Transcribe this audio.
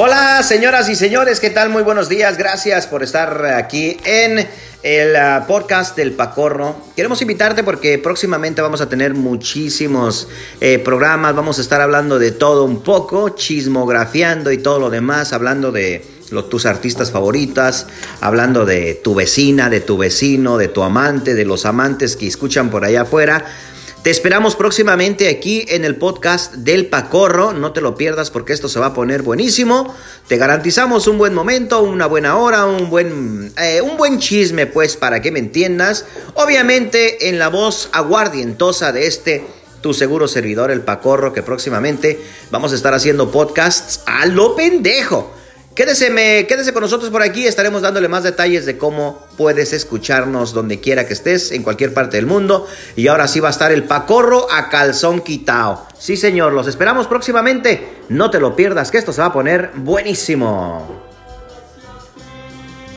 Hola, señoras y señores, ¿qué tal? Muy buenos días. Gracias por estar aquí en el uh, podcast del Pacorro. Queremos invitarte porque próximamente vamos a tener muchísimos eh, programas. Vamos a estar hablando de todo un poco, chismografiando y todo lo demás, hablando de tus artistas favoritas, hablando de tu vecina, de tu vecino, de tu amante, de los amantes que escuchan por allá afuera. Te esperamos próximamente aquí en el podcast del Pacorro. No te lo pierdas porque esto se va a poner buenísimo. Te garantizamos un buen momento, una buena hora, un buen, eh, un buen chisme, pues, para que me entiendas. Obviamente en la voz aguardientosa de este tu seguro servidor, el Pacorro, que próximamente vamos a estar haciendo podcasts a lo pendejo. Quédese, quédese con nosotros por aquí, estaremos dándole más detalles de cómo puedes escucharnos donde quiera que estés, en cualquier parte del mundo. Y ahora sí va a estar el Pacorro a calzón quitao. Sí, señor, los esperamos próximamente. No te lo pierdas, que esto se va a poner buenísimo.